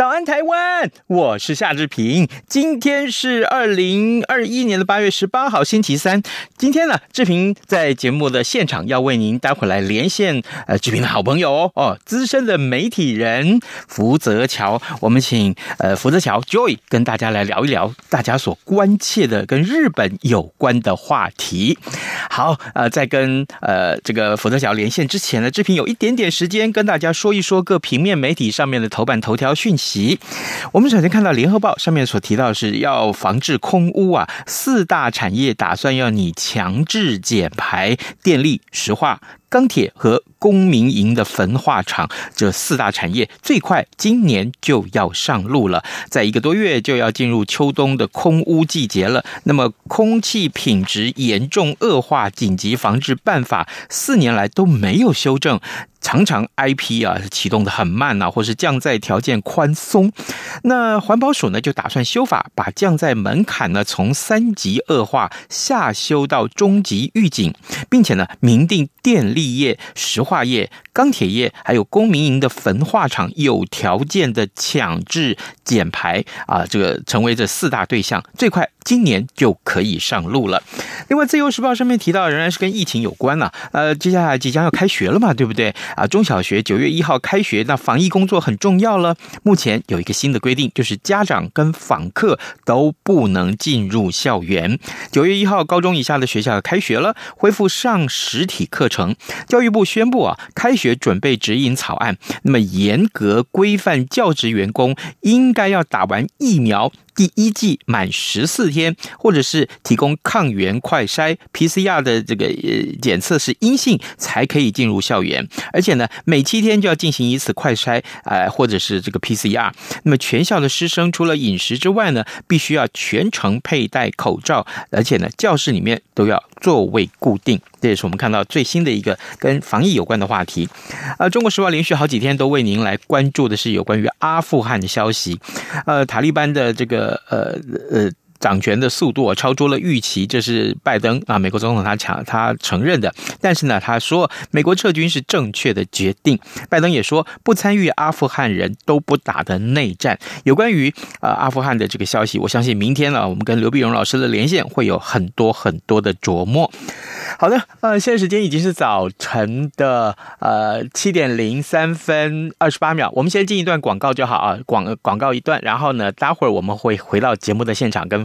早安，台湾！我是夏志平。今天是二零二一年的八月十八号，星期三。今天呢，志平在节目的现场要为您待会来连线呃，志平的好朋友哦，资深的媒体人福泽乔。我们请呃福泽乔 Joy 跟大家来聊一聊大家所关切的跟日本有关的话题。好，呃，在跟呃这个福泽桥连线之前呢，志平有一点点时间跟大家说一说各平面媒体上面的头版头条讯息。我们首先看到《联合报》上面所提到的是要防治空污啊，四大产业打算要你强制减排，电力、石化、钢铁和公民营的焚化厂这四大产业最快今年就要上路了，在一个多月就要进入秋冬的空污季节了。那么空气品质严重恶化紧急防治办法四年来都没有修正。常常 IP 啊启动的很慢呐、啊，或是降载条件宽松。那环保署呢就打算修法，把降载门槛呢从三级恶化下修到中级预警，并且呢明定电力业、石化化业、钢铁业还有公民营的焚化厂有条件的强制减排啊，这个成为这四大对象，最快今年就可以上路了。另外，《自由时报》上面提到，仍然是跟疫情有关了、呃，接下来即将要开学了嘛，对不对？啊，中小学九月一号开学，那防疫工作很重要了。目前有一个新的规定，就是家长跟访客都不能进入校园。九月一号，高中以下的学校要开学了，恢复上实体课程。教育部宣布啊，开学准备指引草案，那么严格规范教职员工应该要打完疫苗。第一剂满十四天，或者是提供抗原快筛 PCR 的这个呃检测是阴性，才可以进入校园。而且呢，每七天就要进行一次快筛，呃，或者是这个 PCR。那么全校的师生除了饮食之外呢，必须要全程佩戴口罩，而且呢，教室里面都要座位固定。这也是我们看到最新的一个跟防疫有关的话题。呃，中国时报连续好几天都为您来关注的是有关于阿富汗的消息。呃，塔利班的这个呃呃。掌权的速度超出了预期，这是拜登啊，美国总统他强他承认的。但是呢，他说美国撤军是正确的决定。拜登也说不参与阿富汗人都不打的内战。有关于呃阿富汗的这个消息，我相信明天呢，我们跟刘碧荣老师的连线会有很多很多的琢磨。好的，呃，现在时间已经是早晨的呃七点零三分二十八秒，我们先进一段广告就好啊，广广告一段，然后呢，待会儿我们会回到节目的现场跟。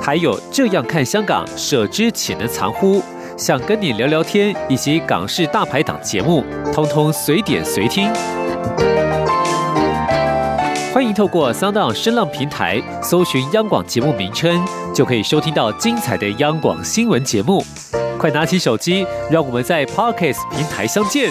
还有这样看香港，舍之岂能藏乎？想跟你聊聊天，以及港式大排档节目，通通随点随听。欢迎透过 Sound 声浪平台搜寻央广节目名称，就可以收听到精彩的央广新闻节目。快拿起手机，让我们在 Podcast 平台相见。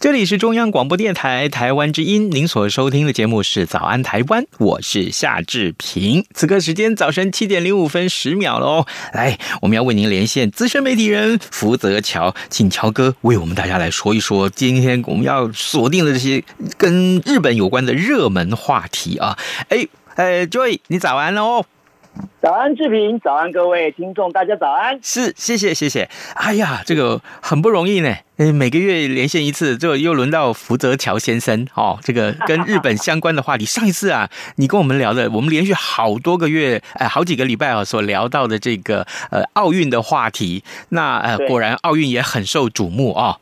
这里是中央广播电台台湾之音，您所收听的节目是《早安台湾》，我是夏志平。此刻时间早晨七点零五分十秒了哦，来，我们要为您连线资深媒体人福泽乔，请乔哥为我们大家来说一说今天我们要锁定的这些跟日本有关的热门话题啊。哎，呃，Joy，你早安哦。早安，志平，早安，各位听众，大家早安。是，谢谢，谢谢。哎呀，这个很不容易呢。嗯，每个月连线一次，就又轮到福泽桥先生哦。这个跟日本相关的话题，上一次啊，你跟我们聊的，我们连续好多个月，哎，好几个礼拜啊，所聊到的这个呃奥运的话题，那呃果然奥运也很受瞩目啊。哦。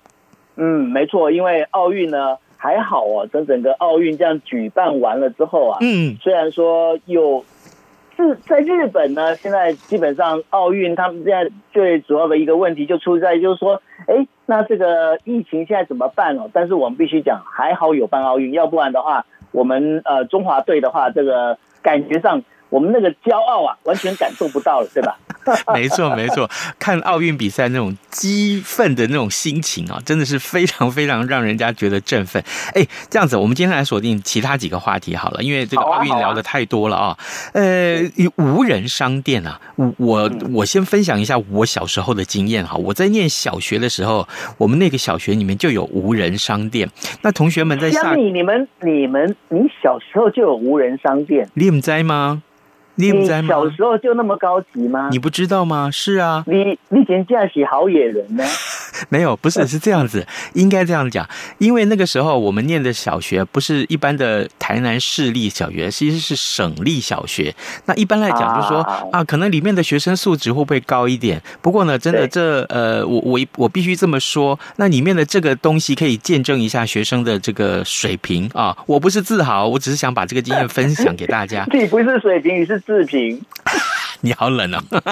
嗯，没错，因为奥运呢还好哦，等整个奥运这样举办完了之后啊，嗯，虽然说有。是在日本呢，现在基本上奥运他们现在最主要的一个问题就出在就是说，哎，那这个疫情现在怎么办哦？但是我们必须讲，还好有办奥运，要不然的话，我们呃中华队的话，这个感觉上。我们那个骄傲啊，完全感受不到了，对吧？没错，没错。看奥运比赛那种激愤的那种心情啊，真的是非常非常让人家觉得振奋。哎，这样子，我们今天来锁定其他几个话题好了，因为这个奥运聊的太多了啊。啊呃，无人商店啊，我我先分享一下我小时候的经验哈。我在念小学的时候，我们那个小学里面就有无人商店。那同学们在下，你你们你们你小时候就有无人商店，你们在吗？你，你小时候就那么高级吗？你不知道吗？是啊，你你以前驾驶好野人呢？没有，不是是这样子，应该这样讲，因为那个时候我们念的小学不是一般的台南市立小学，其实是省立小学。那一般来讲，就是说啊，啊，可能里面的学生素质会不会高一点？不过呢，真的这呃，我我我必须这么说，那里面的这个东西可以见证一下学生的这个水平啊。我不是自豪，我只是想把这个经验分享给大家。你不是水平，你是。视频，你好冷哦！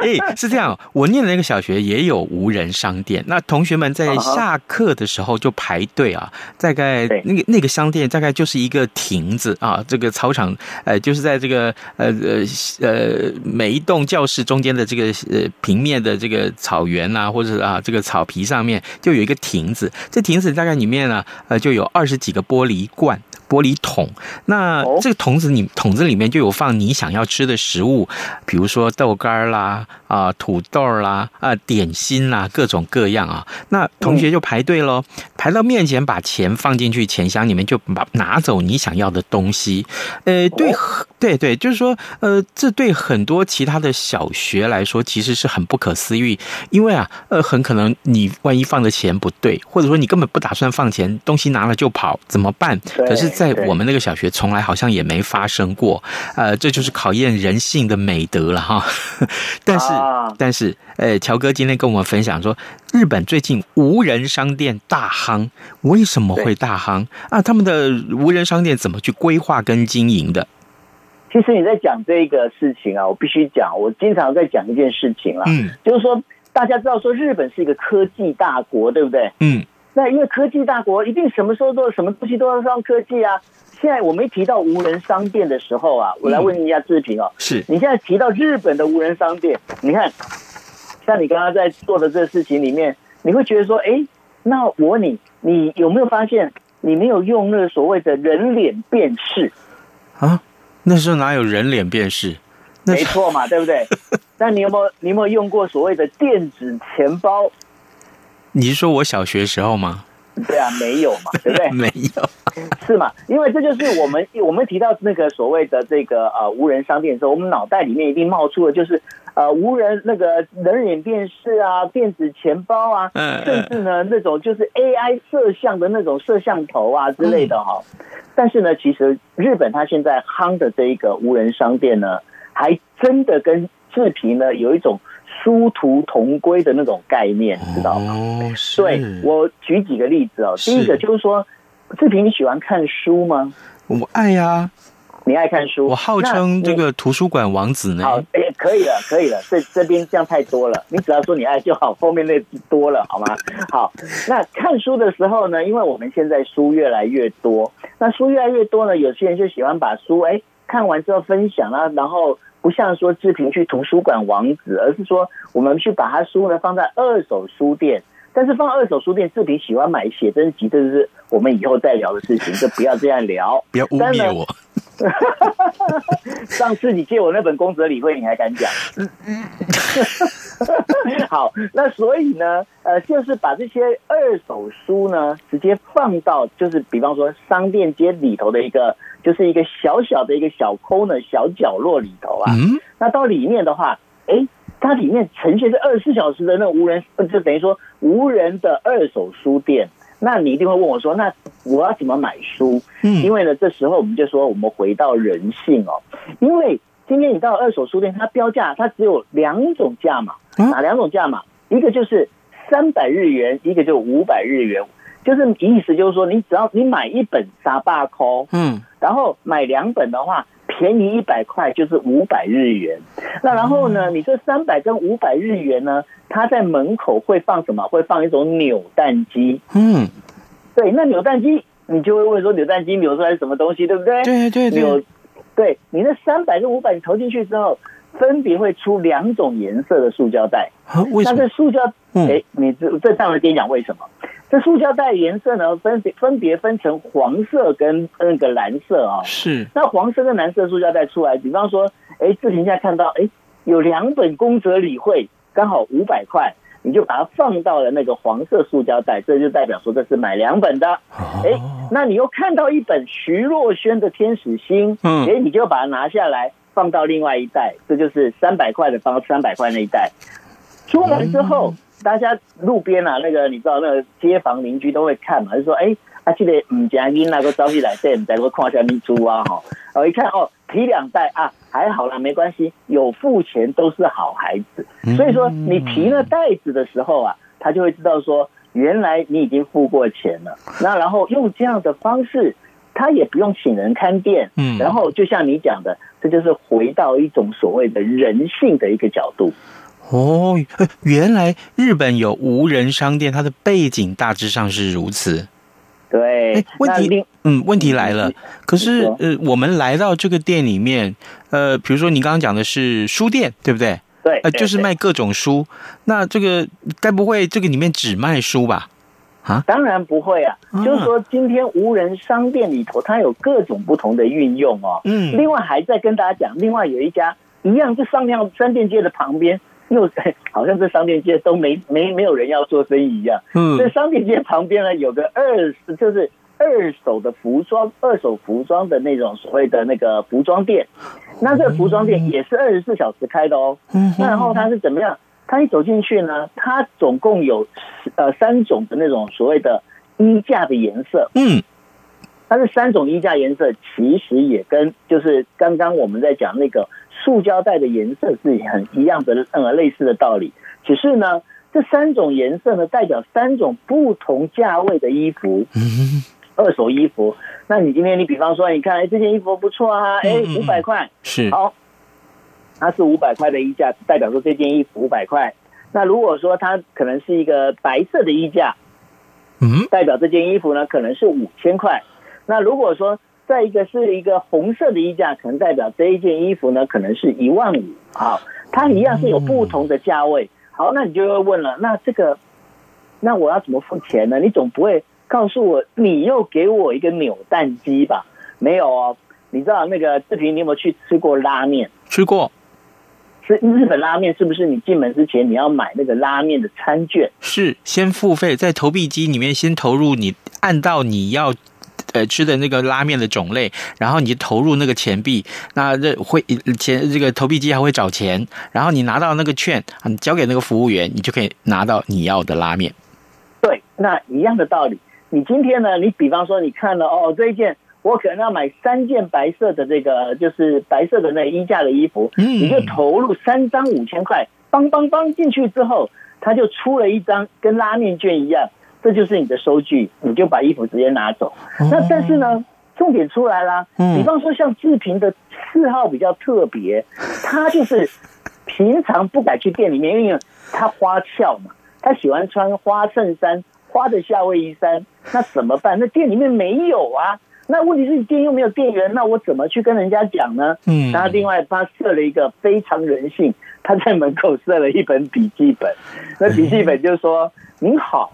哎，是这样，我念的那个小学也有无人商店。那同学们在下课的时候就排队啊，大概那个那个商店大概就是一个亭子啊，这个操场呃，就是在这个呃呃呃每一栋教室中间的这个呃平面的这个草原啊，或者啊这个草皮上面就有一个亭子。这亭子大概里面呢，呃，就有二十几个玻璃罐。玻璃桶，那这个桶子里桶子里面就有放你想要吃的食物，比如说豆干啦、啊土豆啦、啊点心啦，各种各样啊。那同学就排队喽，排到面前，把钱放进去钱箱里面，就把拿走你想要的东西。呃，对，对对，就是说，呃，这对很多其他的小学来说，其实是很不可思议，因为啊，呃，很可能你万一放的钱不对，或者说你根本不打算放钱，东西拿了就跑，怎么办？可是。在我们那个小学，从来好像也没发生过，呃，这就是考验人性的美德了哈。但是，但是，呃，乔哥今天跟我们分享说，日本最近无人商店大夯，为什么会大夯啊？他们的无人商店怎么去规划跟经营的？其实你在讲这个事情啊，我必须讲，我经常在讲一件事情啊，嗯，就是说大家知道说日本是一个科技大国，对不对？嗯。那因为科技大国，一定什么时候都什么东西都要上科技啊。现在我们一提到无人商店的时候啊，我来问一下志平哦，是你现在提到日本的无人商店，你看，像你刚刚在做的这个事情里面，你会觉得说，哎，那我问你，你有没有发现你没有用那个所谓的人脸辨识啊？那时候哪有人脸辨识？没错嘛，对不对？那你有没有你有没有用过所谓的电子钱包？你是说我小学时候吗？对啊，没有嘛，对不对？没有，是嘛？因为这就是我们 我们提到那个所谓的这个呃无人商店的时候，我们脑袋里面一定冒出的就是呃无人那个人脸辨识啊，电子钱包啊，嗯，甚至呢那种就是 AI 摄像的那种摄像头啊之类的哈。但是呢，其实日本它现在夯的这一个无人商店呢，还真的跟视频呢有一种。殊途同归的那种概念，知道吗？哦，对，我举几个例子哦。第一个就是说，志平，你喜欢看书吗？我爱呀、啊，你爱看书。我号称这个图书馆王子呢。好，哎，可以了，可以了。这这边这样太多了，你只要说你爱就好，后面那多了好吗？好，那看书的时候呢，因为我们现在书越来越多，那书越来越多呢，有些人就喜欢把书哎看完之后分享啊，然后。不像说志平去图书馆王子，而是说我们去把他书呢放在二手书店，但是放二手书店，志平喜欢买写真集，这是我们以后再聊的事情，就不要这样聊，不要污蔑我。上次你借我那本公子的理惠，你还敢讲？好，那所以呢，呃，就是把这些二手书呢，直接放到，就是比方说商店街里头的一个，就是一个小小的一个小空的小角落里头啊。嗯。那到里面的话，哎，它里面呈现是二十四小时的那无人，就等于说无人的二手书店。那你一定会问我说，那我要怎么买书？嗯，因为呢，这时候我们就说，我们回到人性哦。因为今天你到二手书店，它标价它只有两种价码，哪两种价码？一个就是三百日元，一个就五百日元。就是意思就是说，你只要你买一本沙巴扣，嗯，然后买两本的话，便宜一百块，就是五百日元。那然后呢，你这三百跟五百日元呢？它在门口会放什么？会放一种扭蛋机。嗯，对，那扭蛋机你就会问说，扭蛋机扭出来是什么东西，对不对？对对对。扭，对，你那三百跟五百你投进去之后，分别会出两种颜色的塑胶袋。为什么？那这塑胶，哎，你这这待会跟你讲为什么？这塑胶袋颜色呢，分别分别分成黄色跟那个蓝色啊。是。那黄色跟蓝色塑胶袋出来，比方说，哎，志平现在看到，哎，有两本宫泽理惠。刚好五百块，你就把它放到了那个黄色塑胶袋，这就代表说这是买两本的。哎，那你又看到一本徐若瑄的《天使心》，嗯，哎，你就把它拿下来放到另外一袋，这就是三百块的放到三百块那一袋。出门之后，大家路边啊，那个你知道，那个街坊邻居都会看嘛，就说：“哎，啊，记得唔加音那个招起来，对，唔在我看下面猪啊，哈。”我一看哦。提两袋啊，还好啦，没关系，有付钱都是好孩子。所以说，你提了袋子的时候啊，他就会知道说，原来你已经付过钱了。那然后用这样的方式，他也不用请人看店。嗯，然后就像你讲的，这就是回到一种所谓的人性的一个角度。哦，原来日本有无人商店，它的背景大致上是如此。对，问题，嗯，问题来了。可是，呃，我们来到这个店里面，呃，比如说你刚刚讲的是书店，对不对？对，呃，就是卖各种书。那这个该不会这个里面只卖书吧？啊，当然不会啊。就是说，今天无人商店里头，它有各种不同的运用哦。嗯。另外还在跟大家讲，另外有一家一样是商量商店街的旁边。又好像这商店街都没没没有人要做生意一样。嗯，这商店街旁边呢，有个二就是二手的服装，二手服装的那种所谓的那个服装店。那这个服装店也是二十四小时开的哦。嗯，那然后它是怎么样？它一走进去呢，它总共有呃三种的那种所谓的衣架的颜色。嗯，它是三种衣架颜色，其实也跟就是刚刚我们在讲那个。塑胶袋的颜色是很一样的，呃，类似的道理。只是呢，这三种颜色呢，代表三种不同价位的衣服，二手衣服。那你今天，你比方说，你看，哎，这件衣服不错啊，哎，五百块，是好，它是五百块的衣架，代表说这件衣服五百块。那如果说它可能是一个白色的衣架，嗯，代表这件衣服呢，可能是五千块。那如果说再一个是一个红色的衣架，可能代表这一件衣服呢，可能是一万五。好，它一样是有不同的价位。好，那你就会问了，那这个，那我要怎么付钱呢？你总不会告诉我，你又给我一个扭蛋机吧？没有哦。你知道那个志平，你有没有去吃过拉面？吃过。是日本拉面，是不是？你进门之前你要买那个拉面的餐券？是，先付费，在投币机里面先投入，你按到你要。呃，吃的那个拉面的种类，然后你就投入那个钱币，那这会钱这个投币机还会找钱，然后你拿到那个券，你交给那个服务员，你就可以拿到你要的拉面。对，那一样的道理。你今天呢？你比方说你看了哦，这一件我可能要买三件白色的这个，就是白色的那衣架的衣服，嗯，你就投入三张五千块，邦邦邦进去之后，他就出了一张跟拉面券一样。这就是你的收据，你就把衣服直接拿走。那但是呢，重点出来啦。比方说像志平的嗜好比较特别，他就是平常不敢去店里面，因为他花俏嘛，他喜欢穿花衬衫、花的夏威夷衫。那怎么办？那店里面没有啊。那问题是店又没有店员，那我怎么去跟人家讲呢？嗯，然后另外他设了一个非常人性，他在门口设了一本笔记本，那笔记本就是说：“您好，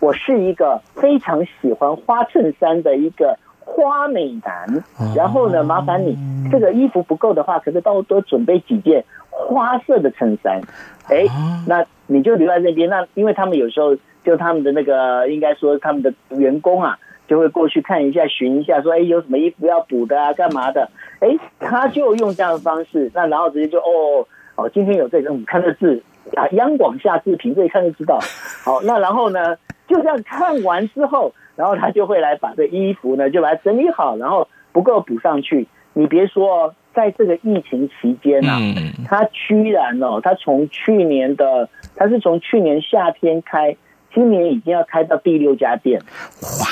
我是一个非常喜欢花衬衫的一个花美男，然后呢，麻烦你这个衣服不够的话，可是帮多准备几件花色的衬衫。哎，那你就留在那边。那因为他们有时候就他们的那个，应该说他们的员工啊。”就会过去看一下，寻一下，说，哎，有什么衣服要补的啊？干嘛的？哎，他就用这样的方式，那然后直接就，哦哦，今天有这个，你看这字啊，央广夏志平，这一看就知道。好，那然后呢，就这样看完之后，然后他就会来把这衣服呢，就把它整理好，然后不够补上去。你别说，在这个疫情期间啊，他居然哦，他从去年的，他是从去年夏天开，今年已经要开到第六家店，哇！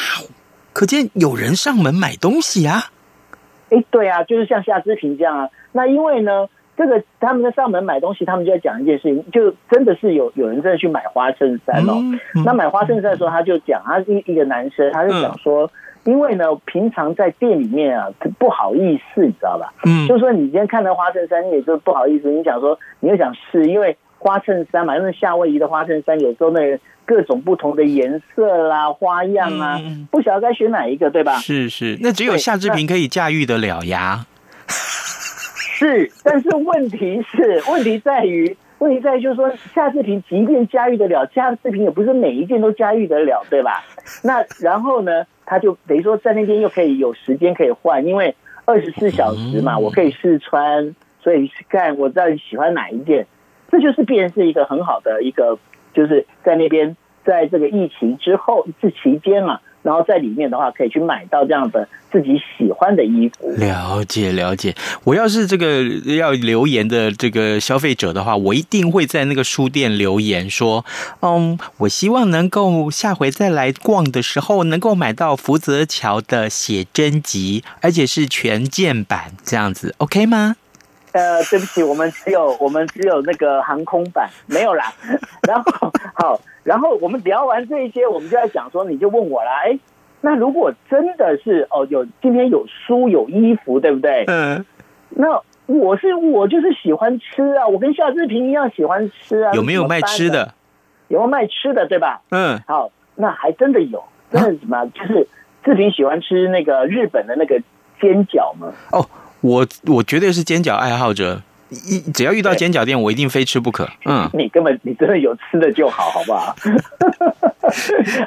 可见有人上门买东西啊！哎，对啊，就是像夏之平这样啊。那因为呢，这个他们在上门买东西，他们就在讲一件事情，就真的是有有人真的去买花衬衫哦。嗯嗯、那买花衬衫的时候，他就讲，他一一个男生，他就讲说，嗯、因为呢，平常在店里面啊，不好意思，你知道吧？嗯，就是说你今天看到花衬衫，你也就不好意思，你想说，你又想试，因为花衬衫嘛，因为夏威夷的花衬衫有时候那。各种不同的颜色啦、花样啊，嗯、不晓得该选哪一个，对吧？是是，那只有夏志平可以驾驭得了呀。是，但是问题是，问题在于，问题在于就是说，夏志平即便驾驭得了，夏志平也不是每一件都驾驭得了，对吧？那然后呢，他就等于说在那边又可以有时间可以换，因为二十四小时嘛，我可以试穿，所以看我到底喜欢哪一件，这就是变成是一个很好的一个。就是在那边，在这个疫情之后这期间啊，然后在里面的话，可以去买到这样的自己喜欢的衣服。了解了解，我要是这个要留言的这个消费者的话，我一定会在那个书店留言说，嗯，我希望能够下回再来逛的时候，能够买到福泽桥的写真集，而且是全键版这样子，OK 吗？呃，对不起，我们只有我们只有那个航空版没有啦。然后好，然后我们聊完这一些，我们就在讲说，你就问我啦。哎，那如果真的是哦，有今天有书有衣服，对不对？嗯。那我是我就是喜欢吃啊，我跟夏志平一样喜欢吃啊。有没有卖吃的？有没有卖吃的？对吧？嗯。好，那还真的有，真的什么？啊、就是志平喜欢吃那个日本的那个煎饺嘛？哦。我我绝对是煎饺爱好者，一只要遇到煎饺店，我一定非吃不可。嗯，你根本你真的有吃的就好，好不好？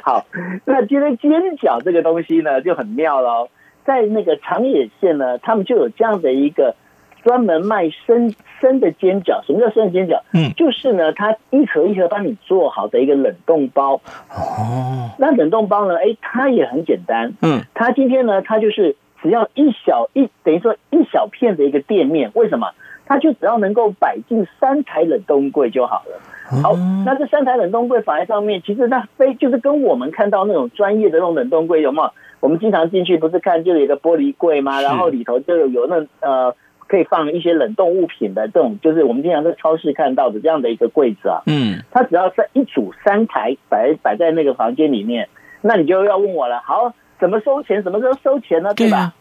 好，那今天煎饺这个东西呢就很妙了，在那个长野县呢，他们就有这样的一个专门卖生生的煎饺。什么叫生的煎饺？嗯，就是呢，它一盒一盒帮你做好的一个冷冻包。哦，那冷冻包呢？哎，它也很简单。嗯，它今天呢，它就是。只要一小一等于说一小片的一个店面，为什么？它就只要能够摆进三台冷冻柜就好了。好，那这三台冷冻柜放在上面，其实那非就是跟我们看到那种专业的那种冷冻柜有没有？我们经常进去不是看就有一个玻璃柜吗？然后里头就有那呃可以放一些冷冻物品的这种，就是我们经常在超市看到的这样的一个柜子啊。嗯，它只要在一组三台摆摆在那个房间里面，那你就要问我了。好。怎么收钱？什么时候收钱呢？对吧？对啊、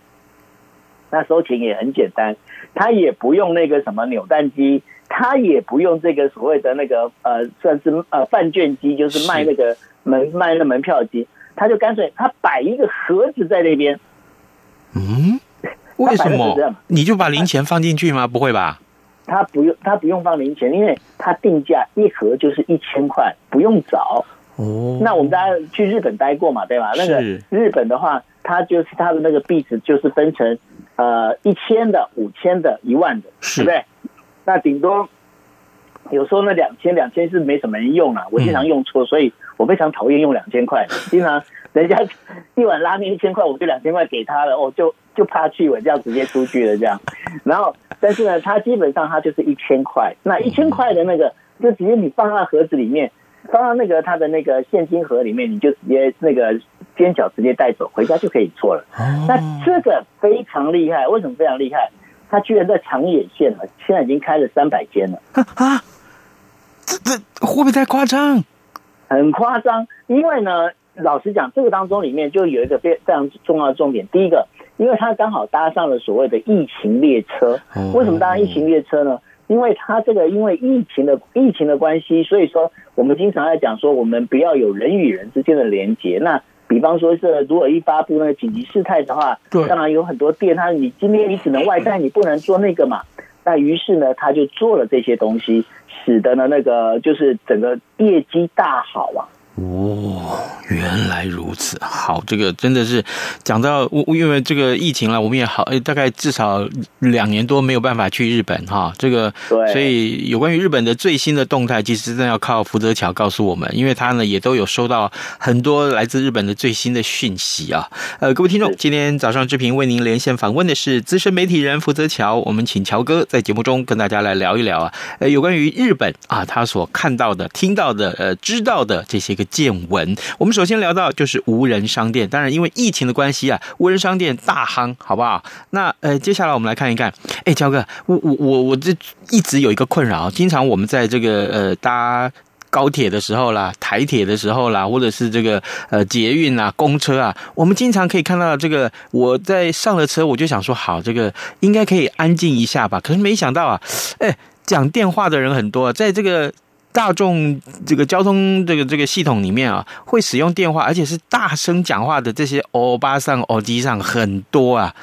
那收钱也很简单，他也不用那个什么扭蛋机，他也不用这个所谓的那个呃，算是呃饭券机，就是卖那个门是卖那门票机，他就干脆他摆一个盒子在那边。嗯，为什么？你就把零钱放进去吗？不会吧？他不用，他不用放零钱，因为他定价一盒就是一千块，不用找。哦，那我们大家去日本待过嘛，对吧？那个日本的话，它就是它的那个币值就是分成呃一千的、五千的、一万的，对不对？那顶多有时候那两千、两千是没什么人用啊，我经常用错，所以我非常讨厌用两千块。经常人家一碗拉面一千块，我就两千块给他了，我就 就怕去，我这样直接出去了这样。然后，但是呢，它基本上它就是一千块，那一千块的那个就直接你放在盒子里面。放到那个他的那个现金盒里面，你就直接那个煎饺直接带走，回家就可以做了。那这个非常厉害，为什么非常厉害？他居然在长野县了，现在已经开了三百间了 啊！这这会不会太夸张？很夸张，因为呢，老实讲，这个当中里面就有一个非非常重要的重点。第一个，因为他刚好搭上了所谓的疫情列车。为什么搭上疫情列车呢？因为它这个因为疫情的疫情的关系，所以说我们经常在讲说，我们不要有人与人之间的连接。那比方说是如果一发布那个紧急事态的话，当然有很多店，它你今天你只能外带，你不能做那个嘛。那于是呢，他就做了这些东西，使得呢那个就是整个业绩大好啊。哦，原来如此。好，这个真的是讲到，因为这个疫情了，我们也好，大概至少两年多没有办法去日本哈。这个，对，所以有关于日本的最新的动态，其实真的要靠福泽桥告诉我们，因为他呢也都有收到很多来自日本的最新的讯息啊。呃，各位听众，今天早上志平为您连线访问的是资深媒体人福泽桥，我们请乔哥在节目中跟大家来聊一聊啊，呃，有关于日本啊，他所看到的、听到的、呃，知道的这些个。见闻，我们首先聊到就是无人商店。当然，因为疫情的关系啊，无人商店大夯，好不好？那呃，接下来我们来看一看。哎，乔哥，我我我我这一直有一个困扰，经常我们在这个呃搭高铁的时候啦，台铁的时候啦，或者是这个呃捷运啊、公车啊，我们经常可以看到这个。我在上了车，我就想说，好，这个应该可以安静一下吧。可是没想到啊，哎，讲电话的人很多，在这个。大众这个交通这个这个系统里面啊，会使用电话，而且是大声讲话的这些欧巴桑、欧机上很多啊。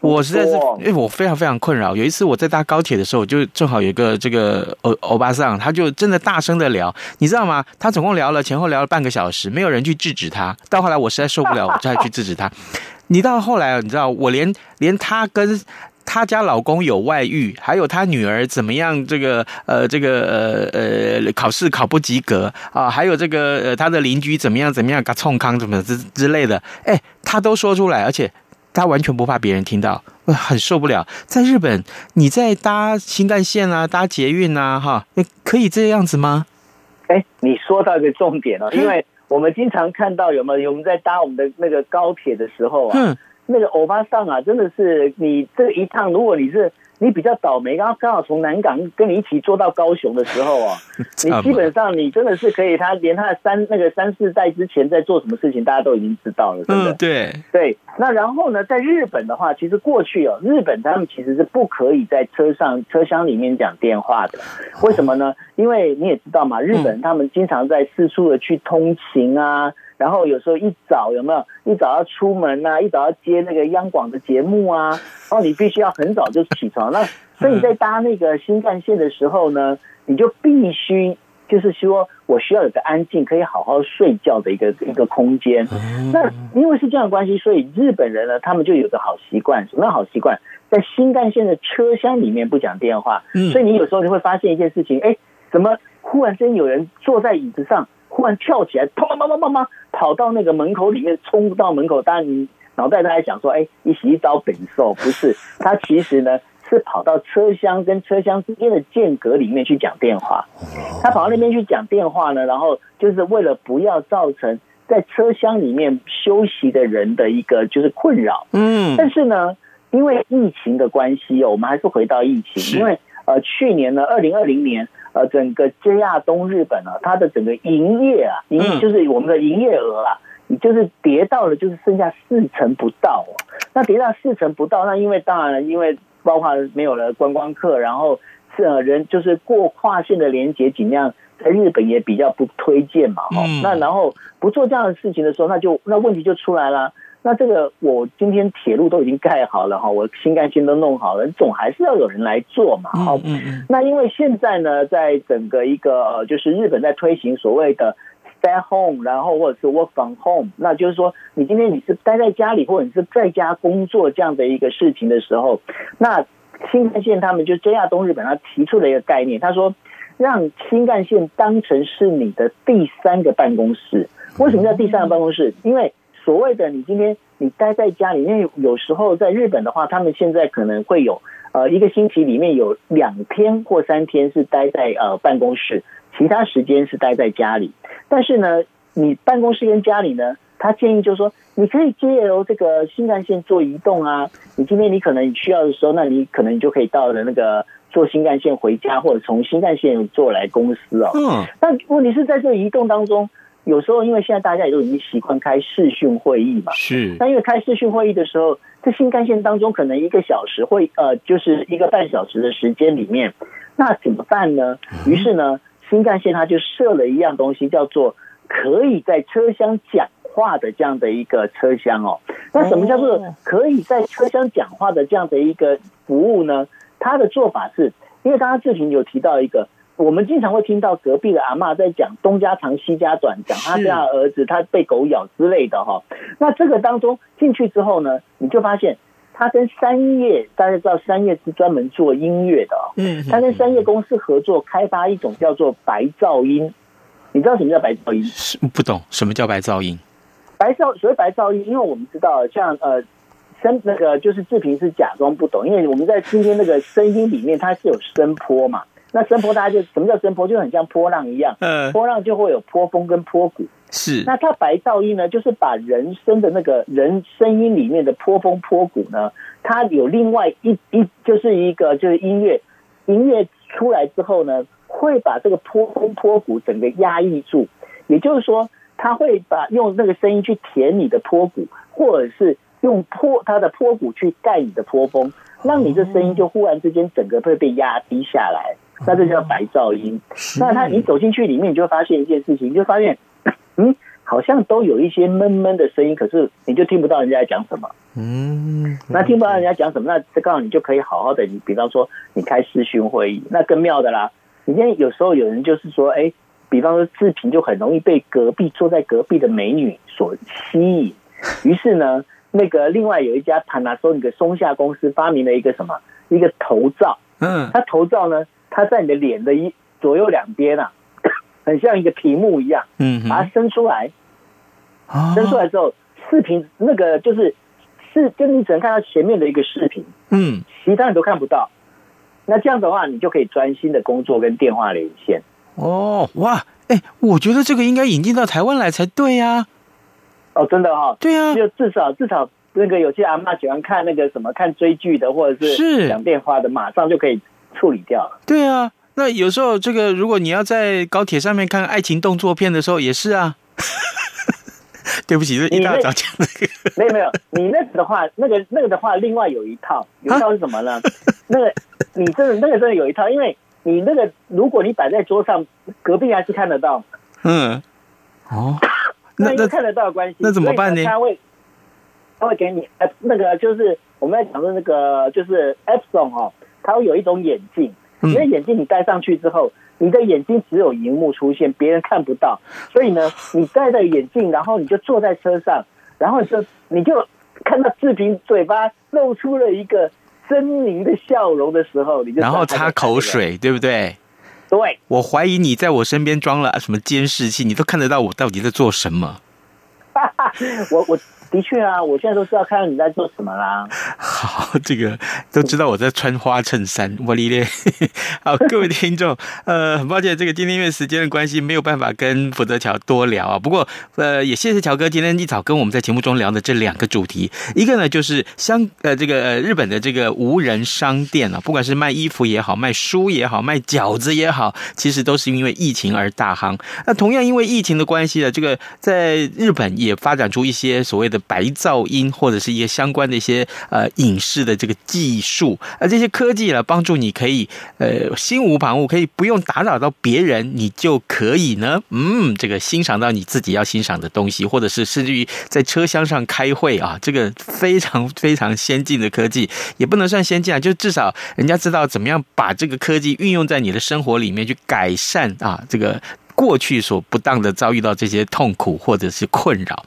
我实在是，因为我非常非常困扰。有一次我在搭高铁的时候，就正好有一个这个欧欧巴桑，他就真的大声的聊，你知道吗？他总共聊了前后聊了半个小时，没有人去制止他。到后来我实在受不了，我就去制止他。你到后来，你知道我连连他跟。她家老公有外遇，还有她女儿怎么样？这个呃，这个呃呃，考试考不及格啊，还有这个呃，她的邻居怎么样？怎么样？嘎冲康怎么之之类的？哎，她都说出来，而且她完全不怕别人听到，很受不了。在日本，你在搭新干线啊，搭捷运啊，哈，可以这样子吗？哎，你说到一个重点了，因为我们经常看到有没有我们在搭我们的那个高铁的时候啊。嗯那个欧巴桑啊，真的是你这一趟，如果你是你比较倒霉，刚刚刚好从南港跟你一起坐到高雄的时候啊，你基本上你真的是可以，他连他的三那个三四代之前在做什么事情，大家都已经知道了，真的。对对。那然后呢，在日本的话，其实过去哦，日本他们其实是不可以在车上车厢里面讲电话的，为什么呢？因为你也知道嘛，日本他们经常在四处的去通勤啊。然后有时候一早有没有一早要出门啊，一早要接那个央广的节目啊，然后你必须要很早就起床。那 所以你在搭那个新干线的时候呢，你就必须就是说我需要有个安静可以好好睡觉的一个一个空间。那因为是这样的关系，所以日本人呢，他们就有个好习惯，什么好习惯？在新干线的车厢里面不讲电话。所以你有时候你会发现一件事情，哎，怎么忽然间有人坐在椅子上？忽然跳起来，砰砰砰砰砰跑到那个门口里面，冲到门口。当然，你脑袋都在想说：“哎，一洗一招本兽。”不是，他其实呢是跑到车厢跟车厢之间的间隔里面去讲电话。他跑到那边去讲电话呢，然后就是为了不要造成在车厢里面休息的人的一个就是困扰。嗯，但是呢，因为疫情的关系哦，我们还是回到疫情，因为呃，去年呢，二零二零年。呃，整个 JR 东日本啊，它的整个营业啊，营就是我们的营业额啊，你就是跌到了，就是剩下四成不到哦。那跌到四成不到，那因为当然了，因为包括没有了观光客，然后是人就是过跨线的连接，尽量在日本也比较不推荐嘛。哈，那然后不做这样的事情的时候，那就那问题就出来了。那这个我今天铁路都已经盖好了哈，我新干线都弄好了，总还是要有人来做嘛。好，那因为现在呢，在整个一个就是日本在推行所谓的 stay home，然后或者是 work from home，那就是说你今天你是待在家里或者你是在家工作这样的一个事情的时候，那新干线他们就 JR 东日本他提出了一个概念，他说让新干线当成是你的第三个办公室。为什么叫第三个办公室？因为所谓的你今天你待在家里，因为有时候在日本的话，他们现在可能会有呃一个星期里面有两天或三天是待在呃办公室，其他时间是待在家里。但是呢，你办公室跟家里呢，他建议就是说，你可以借由这个新干线做移动啊。你今天你可能需要的时候，那你可能就可以到了那个坐新干线回家，或者从新干线坐来公司哦。嗯。但问题是在这移动当中。有时候因为现在大家也都已经习惯开视讯会议嘛，是。那因为开视讯会议的时候，在新干线当中可能一个小时会呃，就是一个半小时的时间里面，那怎么办呢？于是呢，新干线它就设了一样东西，叫做可以在车厢讲话的这样的一个车厢哦。那什么叫做可以在车厢讲话的这样的一个服务呢？它的做法是，因为刚刚志平有提到一个。我们经常会听到隔壁的阿嬷在讲东家长西家短，讲他家儿子他被狗咬之类的哈。那这个当中进去之后呢，你就发现他跟三叶，大家知道三叶是专门做音乐的哦。嗯。他跟三叶公司合作开发一种叫做白噪音。你知道什么叫白噪音？是不懂什么叫白噪音？白噪所谓白噪音，因为我们知道像呃声那个就是志平是假装不懂，因为我们在今天那个声音里面它是有声波嘛。那声波大家就什么叫声波？就很像波浪一样，嗯，波浪就会有波峰跟波谷。是，那它白噪音呢，就是把人声的那个人声音里面的波峰波谷呢，它有另外一一就是一个就是音乐，音乐出来之后呢，会把这个波峰波谷整个压抑住，也就是说，它会把用那个声音去填你的波谷，或者是用波它的波谷去盖你的波峰，让你这声音就忽然之间整个会被压低下来。那这叫白噪音。那他，你走进去里面，你就会发现一件事情，你就发现，嗯，好像都有一些闷闷的声音，可是你就听不到人家在讲什么。嗯，那听不到人家讲什么，那这刚好你就可以好好的，你比方说你开视讯会议，那更妙的啦。你现在有时候有人就是说，哎，比方说视频就很容易被隔壁坐在隔壁的美女所吸引，于是呢，那个另外有一家 Panasonic 松下公司发明了一个什么，一个头罩。嗯，它头罩呢。它在你的脸的一左右两边啊，很像一个屏幕一样，嗯，把它伸出来，伸出来之后，视频那个就是是，就你只能看到前面的一个视频，嗯，其他你都看不到。那这样的话，你就可以专心的工作跟电话连线。哦，哇，哎，我觉得这个应该引进到台湾来才对呀。哦，真的哈，对呀，就至少至少那个有些阿妈喜欢看那个什么看追剧的，或者是讲电话的，马上就可以。处理掉了。对啊，那有时候这个，如果你要在高铁上面看爱情动作片的时候，也是啊。对不起，这一大早讲那个，没有没有，你那个的话，那个那个的话，另外有一套，有一套是什么呢？那个你真的那个真的有一套，因为你那个如果你摆在桌上，隔壁还是看得到。嗯，哦，那那看得到的关系，那怎么办呢？他会他会给你呃，那个就是我们在讲的那个就是 Epson 哦。它会有一种眼镜，因为眼镜你戴上去之后，你的眼睛只有荧幕出现，别人看不到。所以呢，你戴着眼镜，然后你就坐在车上，然后就你就看到志平嘴巴露出了一个狰狞的笑容的时候，你就然后擦口水，对不对？对，我怀疑你在我身边装了什么监视器，你都看得到我到底在做什么。我我。的确啊，我现在都知道看到你在做什么啦。好，这个都知道我在穿花衬衫。我理解。好，各位听众，呃，很抱歉，这个今天因为时间的关系，没有办法跟福泽乔多聊啊。不过，呃，也谢谢乔哥今天一早跟我们在节目中聊的这两个主题。一个呢，就是香呃这个呃日本的这个无人商店啊，不管是卖衣服也好，卖书也好，卖饺子也好，其实都是因为疫情而大行。那同样因为疫情的关系呢，这个在日本也发展出一些所谓的。白噪音或者是一些相关的一些呃影影视的这个技术，而这些科技呢，帮助你可以呃心无旁骛，可以不用打扰到别人，你就可以呢，嗯，这个欣赏到你自己要欣赏的东西，或者是甚至于在车厢上开会啊，这个非常非常先进的科技，也不能算先进啊，就至少人家知道怎么样把这个科技运用在你的生活里面去改善啊这个。过去所不当的遭遇到这些痛苦或者是困扰，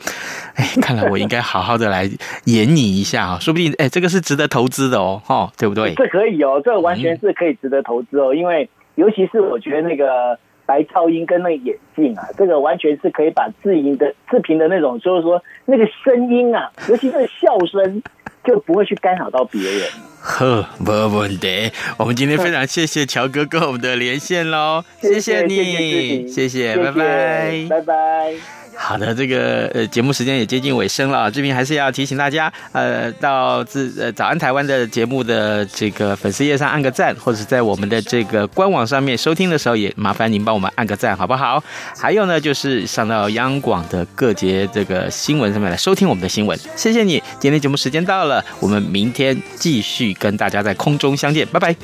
哎，看来我应该好好的来演你一下啊，说不定哎，这个是值得投资的哦，哈，对不对？这可以哦，这完全是可以值得投资哦，因为尤其是我觉得那个白噪音跟那个眼镜啊，这个完全是可以把自营的视频的那种，就是说那个声音啊，尤其是笑声。就不会去干扰到别人。呵，没问题。我们今天非常谢谢乔哥跟我们的连线喽，谢谢你，谢谢，谢谢，拜拜，拜拜。好的，这个呃节目时间也接近尾声了，这边还是要提醒大家，呃，到自呃早安台湾的节目的这个粉丝页上按个赞，或者是在我们的这个官网上面收听的时候，也麻烦您帮我们按个赞，好不好？还有呢，就是上到央广的各节这个新闻上面来收听我们的新闻，谢谢你。今天节目时间到了，我们明天继续跟大家在空中相见，拜拜。